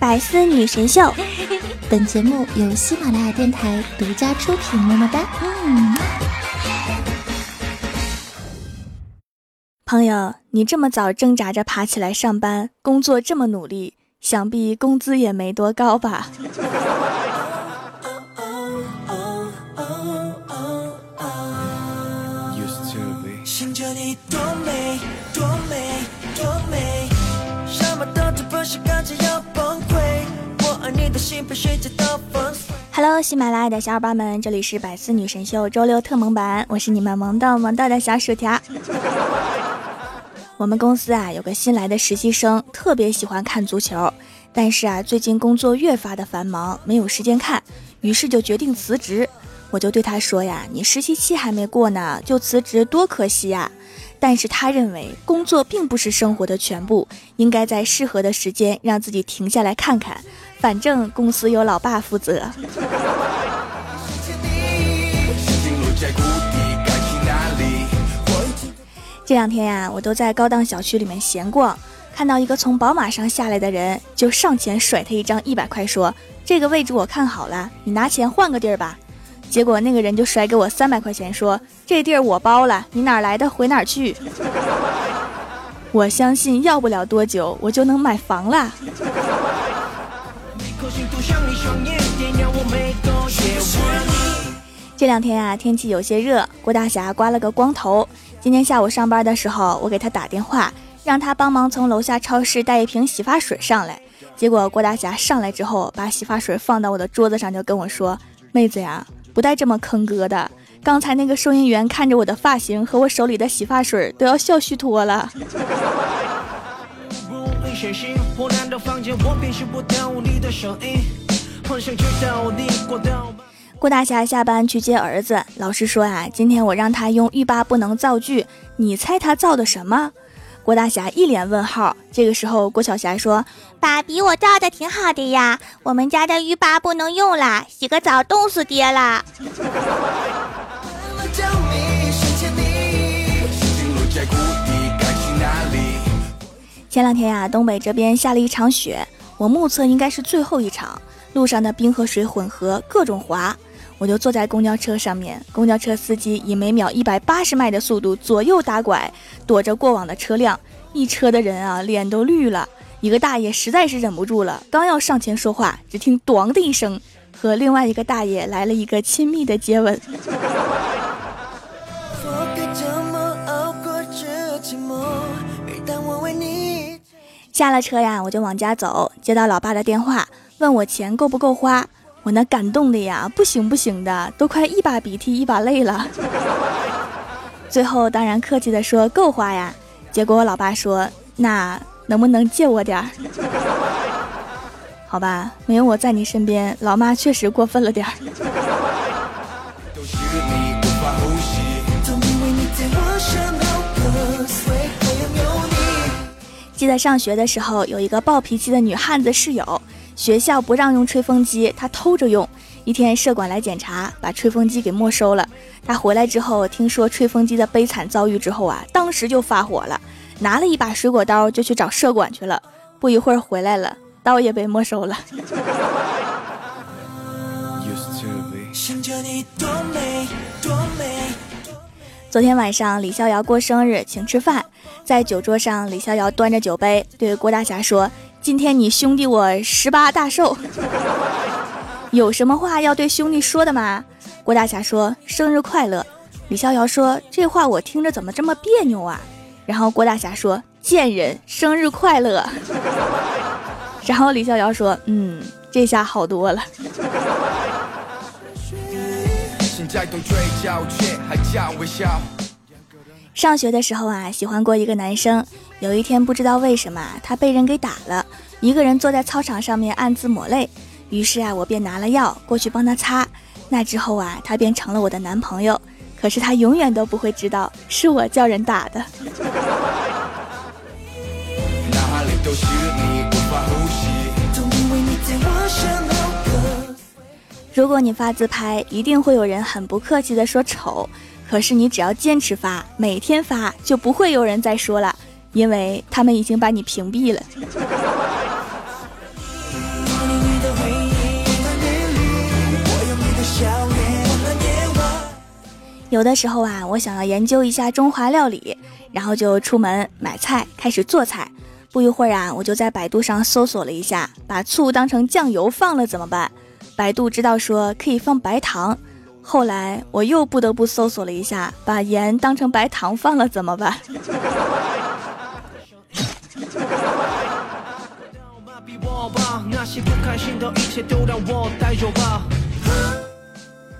百思女神秀，本节目由喜马拉雅电台独家出品。么么哒！嗯，朋友，你这么早挣扎着爬起来上班，工作这么努力，想必工资也没多高吧？Hello，喜马拉雅的小伙伴们，这里是百思女神秀周六特萌版，我是你们萌到萌到的小薯条。我们公司啊有个新来的实习生，特别喜欢看足球，但是啊最近工作越发的繁忙，没有时间看，于是就决定辞职。我就对他说呀：“你实习期还没过呢，就辞职多可惜呀。”但是他认为工作并不是生活的全部，应该在适合的时间让自己停下来看看。反正公司有老爸负责。这两天呀，我都在高档小区里面闲逛，看到一个从宝马上下来的人，就上前甩他一张一百块，说：“这个位置我看好了，你拿钱换个地儿吧。”结果那个人就甩给我三百块钱，说：“这地儿我包了，你哪来的回哪儿去。”我相信要不了多久，我就能买房了。这两天啊，天气有些热，郭大侠刮了个光头。今天下午上班的时候，我给他打电话，让他帮忙从楼下超市带一瓶洗发水上来。结果郭大侠上来之后，把洗发水放到我的桌子上，就跟我说：“妹子呀，不带这么坑哥的。刚才那个收银员看着我的发型和我手里的洗发水，都要笑虚脱了。”郭大侠下班去接儿子，老师说呀，今天我让他用欲罢不能造句，你猜他造的什么？郭大侠一脸问号。这个时候，郭晓霞说：“爸比，我造的挺好的呀，我们家的浴霸不能用了，洗个澡冻死爹了。”前两天呀，东北这边下了一场雪，我目测应该是最后一场。路上的冰和水混合，各种滑。我就坐在公交车上面，公交车司机以每秒一百八十迈的速度左右打拐，躲着过往的车辆。一车的人啊，脸都绿了。一个大爷实在是忍不住了，刚要上前说话，只听“咣”的一声，和另外一个大爷来了一个亲密的接吻。下了车呀，我就往家走，接到老爸的电话，问我钱够不够花。我那感动的呀，不行不行的，都快一把鼻涕一把泪了。最后当然客气的说够花呀，结果我老爸说那能不能借我点儿？好吧，没有我在你身边，老妈确实过分了点儿。记得上学的时候，有一个暴脾气的女汉子室友，学校不让用吹风机，他偷着用。一天社管来检查，把吹风机给没收了。他回来之后，听说吹风机的悲惨遭遇之后啊，当时就发火了，拿了一把水果刀就去找社管去了。不一会儿回来了，刀也被没收了。昨天晚上李逍遥过生日，请吃饭。在酒桌上，李逍遥端着酒杯对郭大侠说：“今天你兄弟我十八大寿，有什么话要对兄弟说的吗？”郭大侠说：“生日快乐。”李逍遥说：“这话我听着怎么这么别扭啊？”然后郭大侠说：“贱人，生日快乐。” 然后李逍遥说：“嗯，这下好多了。”上学的时候啊，喜欢过一个男生。有一天不知道为什么，他被人给打了，一个人坐在操场上面暗自抹泪。于是啊，我便拿了药过去帮他擦。那之后啊，他便成了我的男朋友。可是他永远都不会知道，是我叫人打的。如果你发自拍，一定会有人很不客气的说丑。可是你只要坚持发，每天发，就不会有人再说了，因为他们已经把你屏蔽了。有的时候啊，我想要研究一下中华料理，然后就出门买菜，开始做菜。不一会儿啊，我就在百度上搜索了一下，把醋当成酱油放了怎么办？百度知道说可以放白糖。后来我又不得不搜索了一下，把盐当成白糖放了怎么办？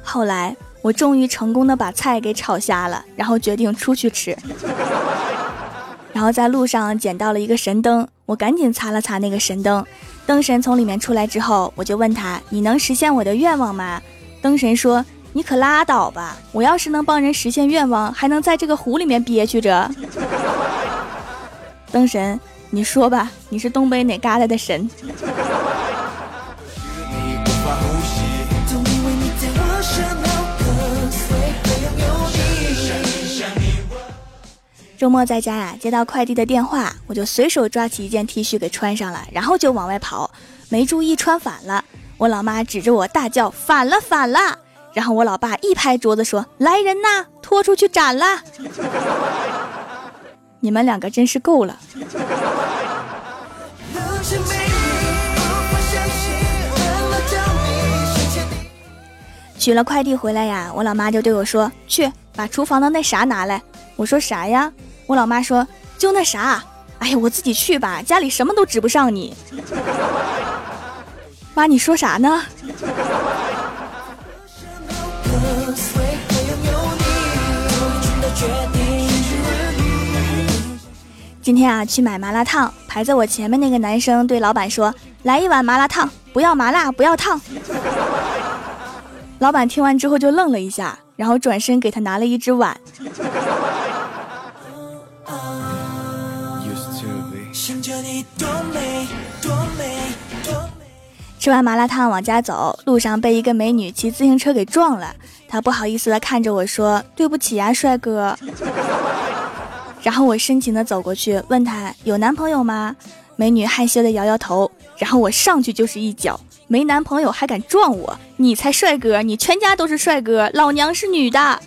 后来我终于成功的把菜给炒瞎了，然后决定出去吃。然后在路上捡到了一个神灯，我赶紧擦了擦那个神灯。灯神从里面出来之后，我就问他：“你能实现我的愿望吗？”灯神说：“你可拉倒吧！我要是能帮人实现愿望，还能在这个湖里面憋屈着。”灯神，你说吧，你是东北哪旮瘩的神？周末在家呀，接到快递的电话，我就随手抓起一件 T 恤给穿上了，然后就往外跑，没注意穿反了。我老妈指着我大叫：“反了，反了！”然后我老爸一拍桌子说：“来人呐，拖出去斩了！”你们两个真是够了。取了快递回来呀，我老妈就对我说：“去把厨房的那啥拿来。”我说：“啥呀？”我老妈说：“就那啥，哎呀，我自己去吧，家里什么都指不上你。”妈，你说啥呢？今天啊，去买麻辣烫，排在我前面那个男生对老板说：“来一碗麻辣烫，不要麻辣，不要烫。”老板听完之后就愣了一下，然后转身给他拿了一只碗。想着你多美多美多美吃完麻辣烫往家走，路上被一个美女骑自行车给撞了。她不好意思的看着我说：“对不起呀，帅哥。” 然后我深情的走过去问她有男朋友吗？美女害羞的摇摇头。然后我上去就是一脚，没男朋友还敢撞我？你才帅哥，你全家都是帅哥，老娘是女的。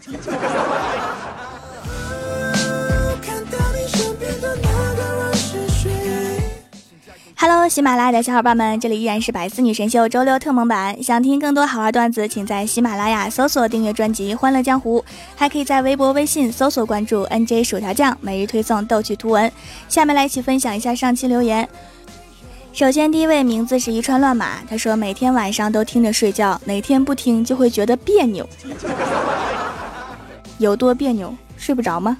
Hello，喜马拉雅的小伙伴们，这里依然是百思女神秀周六特蒙版。想听更多好玩段子，请在喜马拉雅搜索订阅专辑《欢乐江湖》，还可以在微博、微信搜索关注 NJ 薯条酱，每日推送逗趣图文。下面来一起分享一下上期留言。首先，第一位名字是一串乱码，他说每天晚上都听着睡觉，哪天不听就会觉得别扭。有多别扭？睡不着吗？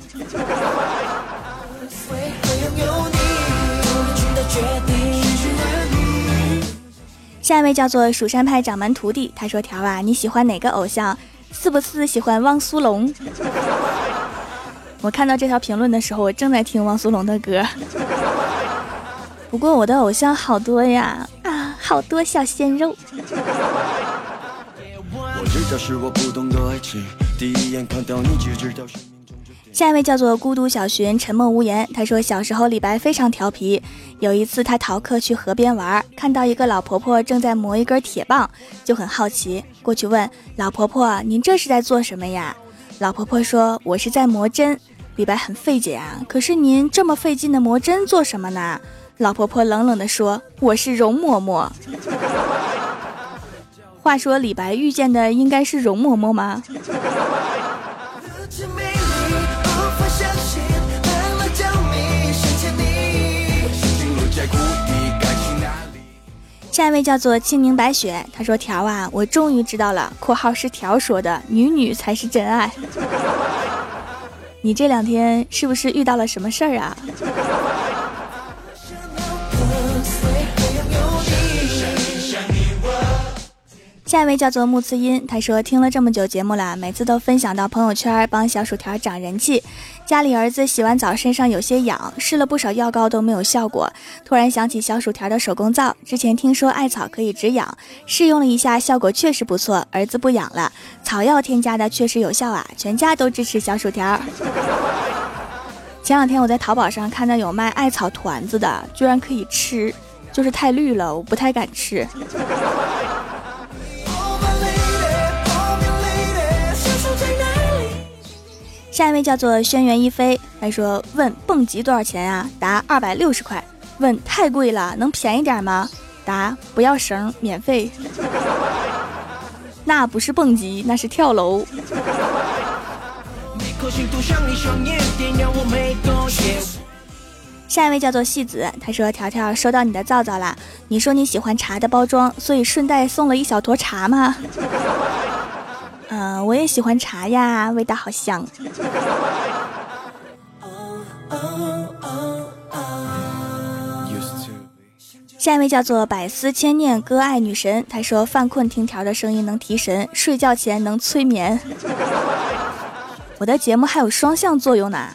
下一位叫做蜀山派掌门徒弟，他说：“条啊，你喜欢哪个偶像？是不是喜欢汪苏泷？” 我看到这条评论的时候，我正在听汪苏泷的歌。不过我的偶像好多呀，啊，好多小鲜肉。我知道是我不懂下一位叫做孤独小寻，沉默无言。他说，小时候李白非常调皮。有一次他逃课去河边玩，看到一个老婆婆正在磨一根铁棒，就很好奇，过去问老婆婆：“您这是在做什么呀？”老婆婆说：“我是在磨针。”李白很费解啊，可是您这么费劲的磨针做什么呢？老婆婆冷冷地说：“我是容嬷嬷。”话说李白遇见的应该是容嬷嬷吗？下一位叫做青柠白雪，他说：“条啊，我终于知道了（括号是条说的），女女才是真爱。你这两天是不是遇到了什么事儿啊？”下一位叫做木次音，他说听了这么久节目了，每次都分享到朋友圈，帮小薯条涨人气。家里儿子洗完澡身上有些痒，试了不少药膏都没有效果，突然想起小薯条的手工皂，之前听说艾草可以止痒，试用了一下，效果确实不错，儿子不痒了。草药添加的确实有效啊，全家都支持小薯条。前两天我在淘宝上看到有卖艾草团子的，居然可以吃，就是太绿了，我不太敢吃。下一位叫做轩辕一飞，他说：“问蹦极多少钱啊？答：二百六十块。问太贵了，能便宜点吗？答：不要绳，免费。那不是蹦极，那是跳楼。”下一位叫做戏子，他说：“条条收到你的皂皂啦，你说你喜欢茶的包装，所以顺带送了一小坨茶吗？”嗯，我也喜欢茶呀，味道好香。下一位叫做百思千念歌爱女神，她说犯困听条的声音能提神，睡觉前能催眠。我的节目还有双向作用呢。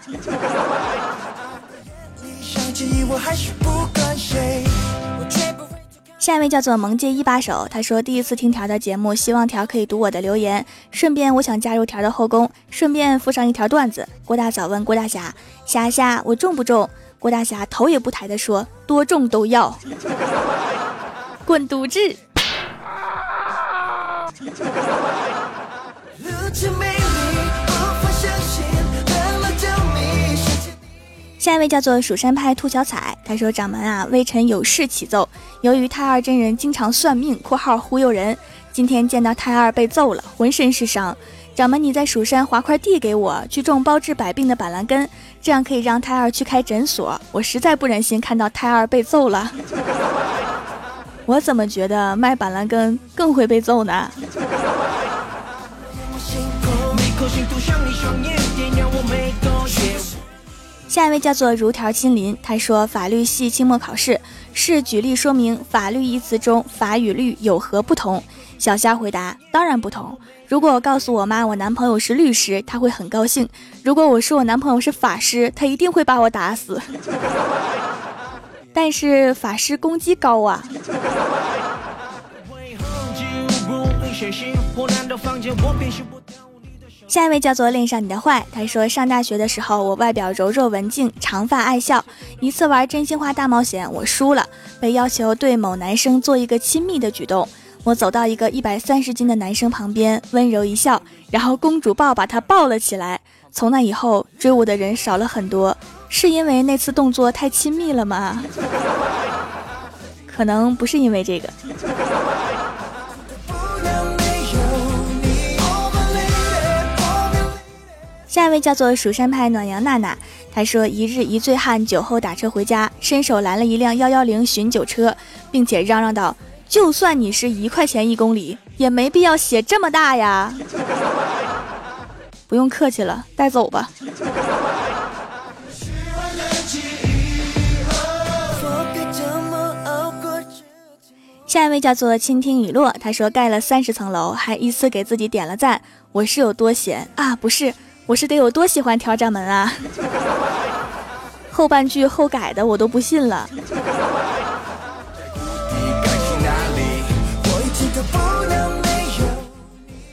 下一位叫做萌界一把手，他说第一次听条的节目，希望条可以读我的留言，顺便我想加入条的后宫，顺便附上一条段子。郭大嫂问郭大侠：侠侠，我中不中？郭大侠头也不抬的说：多重都要。滚犊子！下一位叫做蜀山派兔小彩，他说：“掌门啊，微臣有事启奏。由于太二真人经常算命（括号忽悠人），今天见到太二被揍了，浑身是伤。掌门，你在蜀山划块地给我，去种包治百病的板蓝根，这样可以让太二去开诊所。我实在不忍心看到太二被揍了。我怎么觉得卖板蓝根更会被揍呢？”下一位叫做如条亲临，他说法律系期末考试是举例说明“法律”一词中法与律有何不同。小虾回答：当然不同。如果我告诉我妈我男朋友是律师，她会很高兴；如果我说我男朋友是法师，他一定会把我打死。但是法师攻击高啊。下一位叫做恋上你的坏，他说上大学的时候，我外表柔弱文静，长发爱笑。一次玩真心话大冒险，我输了，被要求对某男生做一个亲密的举动。我走到一个一百三十斤的男生旁边，温柔一笑，然后公主抱把他抱了起来。从那以后，追我的人少了很多，是因为那次动作太亲密了吗？可能不是因为这个。下一位叫做蜀山派暖阳娜娜，她说一日一醉汉酒后打车回家，伸手拦了一辆幺幺零寻酒车，并且嚷嚷道：“就算你是一块钱一公里，也没必要写这么大呀！” 不用客气了，带走吧。下一位叫做倾听雨落，他说盖了三十层楼，还依次给自己点了赞。我是有多闲啊？不是。我是得有多喜欢挑战门啊！后半句后改的我都不信了。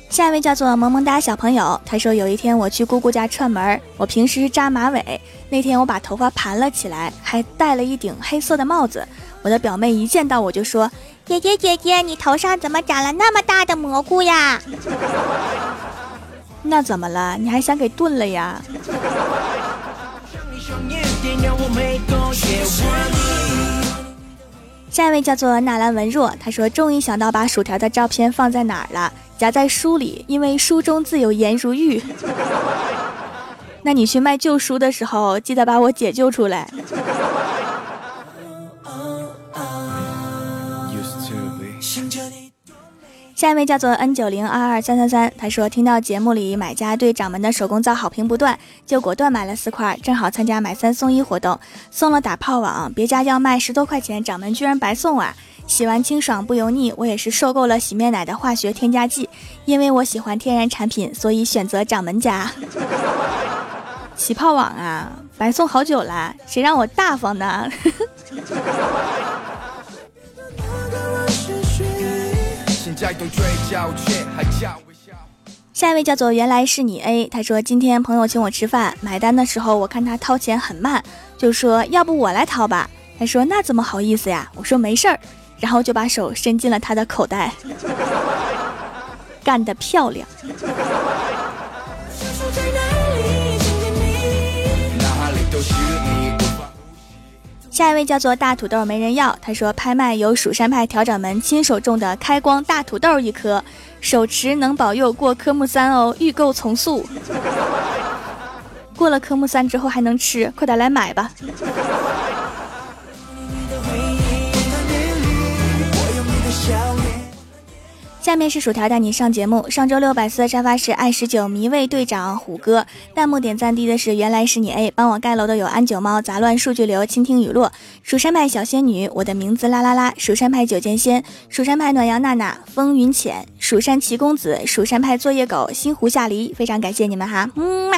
下一位叫做萌萌哒小朋友，他说有一天我去姑姑家串门，我平时扎马尾，那天我把头发盘了起来，还戴了一顶黑色的帽子。我的表妹一见到我就说：“姐姐姐姐，你头上怎么长了那么大的蘑菇呀？”那怎么了？你还想给炖了呀？下一位叫做纳兰文若，他说终于想到把薯条的照片放在哪儿了，夹在书里，因为书中自有颜如玉。那你去卖旧书的时候，记得把我解救出来。下一位叫做 N 九零二二三三三，他说听到节目里买家对掌门的手工皂好评不断，就果断买了四块，正好参加买三送一活动，送了打泡网，别家要卖十多块钱，掌门居然白送啊！洗完清爽不油腻，我也是受够了洗面奶的化学添加剂，因为我喜欢天然产品，所以选择掌门家。起泡网啊，白送好久了，谁让我大方呢？下一位叫做原来是你 A，他说今天朋友请我吃饭，买单的时候我看他掏钱很慢，就说要不我来掏吧。他说那怎么好意思呀？我说没事儿，然后就把手伸进了他的口袋，干得漂亮。下一位叫做大土豆没人要，他说拍卖由蜀山派调掌门亲手种的开光大土豆一颗，手持能保佑过科目三哦，预购从速。过了科目三之后还能吃，快点来买吧。下面是薯条带你上节目。上周六百四的沙发是爱十九迷味队长虎哥，弹幕点赞低的是原来是你 A，帮我盖楼的有安九猫杂乱数据流倾听雨落蜀山派小仙女，我的名字啦啦啦，蜀山派九剑仙，蜀山派暖阳娜娜，风云浅，蜀山奇公子，蜀山派作业狗，新湖下梨，非常感谢你们哈，嗯嘛。